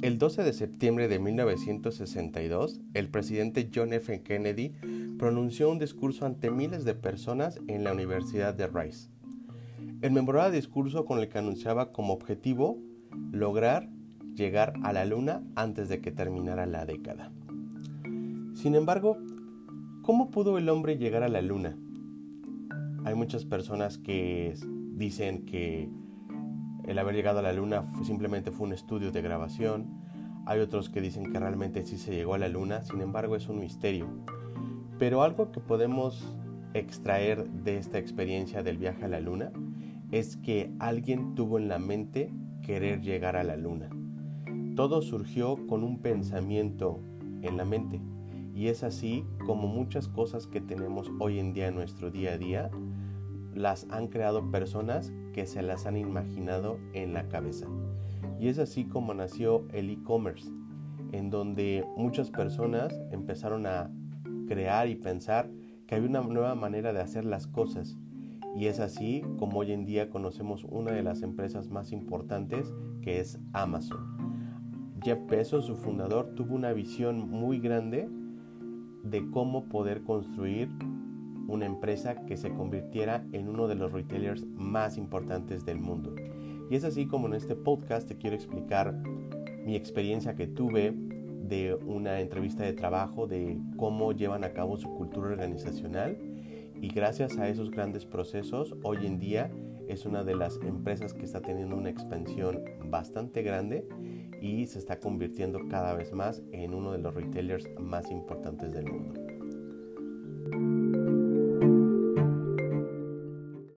El 12 de septiembre de 1962, el presidente John F. Kennedy pronunció un discurso ante miles de personas en la Universidad de Rice. El memorable discurso con el que anunciaba como objetivo lograr llegar a la Luna antes de que terminara la década. Sin embargo, ¿cómo pudo el hombre llegar a la Luna? Hay muchas personas que dicen que el haber llegado a la Luna simplemente fue un estudio de grabación. Hay otros que dicen que realmente sí se llegó a la Luna, sin embargo es un misterio. Pero algo que podemos extraer de esta experiencia del viaje a la Luna es que alguien tuvo en la mente querer llegar a la Luna. Todo surgió con un pensamiento en la mente. Y es así como muchas cosas que tenemos hoy en día en nuestro día a día las han creado personas que se las han imaginado en la cabeza. Y es así como nació el e-commerce, en donde muchas personas empezaron a crear y pensar que había una nueva manera de hacer las cosas. Y es así como hoy en día conocemos una de las empresas más importantes que es Amazon. Jeff Bezos, su fundador, tuvo una visión muy grande de cómo poder construir una empresa que se convirtiera en uno de los retailers más importantes del mundo. Y es así como en este podcast te quiero explicar mi experiencia que tuve de una entrevista de trabajo, de cómo llevan a cabo su cultura organizacional y gracias a esos grandes procesos hoy en día es una de las empresas que está teniendo una expansión bastante grande y se está convirtiendo cada vez más en uno de los retailers más importantes del mundo.